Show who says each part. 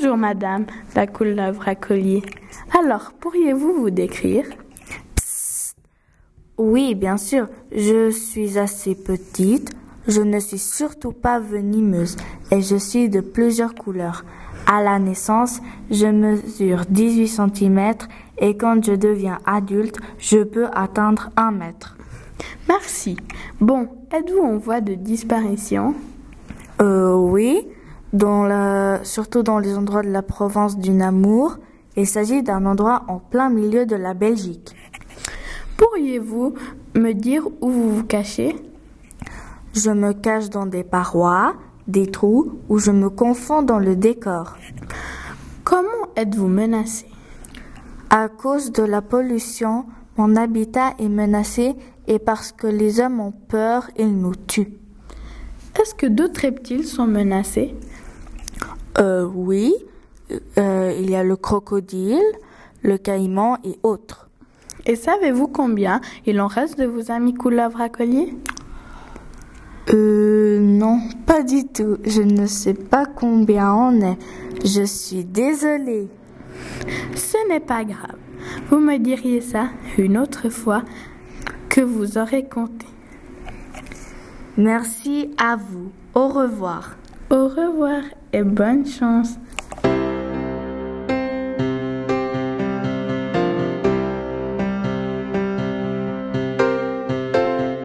Speaker 1: Bonjour madame, la couleuvre à collier. Alors, pourriez-vous vous décrire?
Speaker 2: Oui, bien sûr, je suis assez petite, je ne suis surtout pas venimeuse et je suis de plusieurs couleurs. À la naissance, je mesure 18 cm et quand je deviens adulte, je peux atteindre 1 mètre.
Speaker 1: Merci. Bon, êtes-vous en voie de disparition?
Speaker 2: Euh, oui, dans la, surtout dans les endroits de la province du Namur. Il s'agit d'un endroit en plein milieu de la Belgique.
Speaker 1: Pourriez-vous me dire où vous vous cachez?
Speaker 2: Je me cache dans des parois, des trous ou je me confonds dans le décor.
Speaker 1: Comment êtes-vous menacé?
Speaker 2: À cause de la pollution, mon habitat est menacé et parce que les hommes ont peur, ils nous tuent.
Speaker 1: Est-ce que d'autres reptiles sont menacés?
Speaker 2: Euh, oui, Euh, il y a le crocodile, le caïman et autres.
Speaker 1: Et savez-vous combien il en reste de vos amis couleuvres à collier
Speaker 2: Euh, non, pas du tout. Je ne sais pas combien on est. Je suis désolée.
Speaker 1: Ce n'est pas grave. Vous me diriez ça une autre fois que vous aurez compté.
Speaker 2: Merci à vous. Au revoir.
Speaker 1: Au revoir et bonne chance.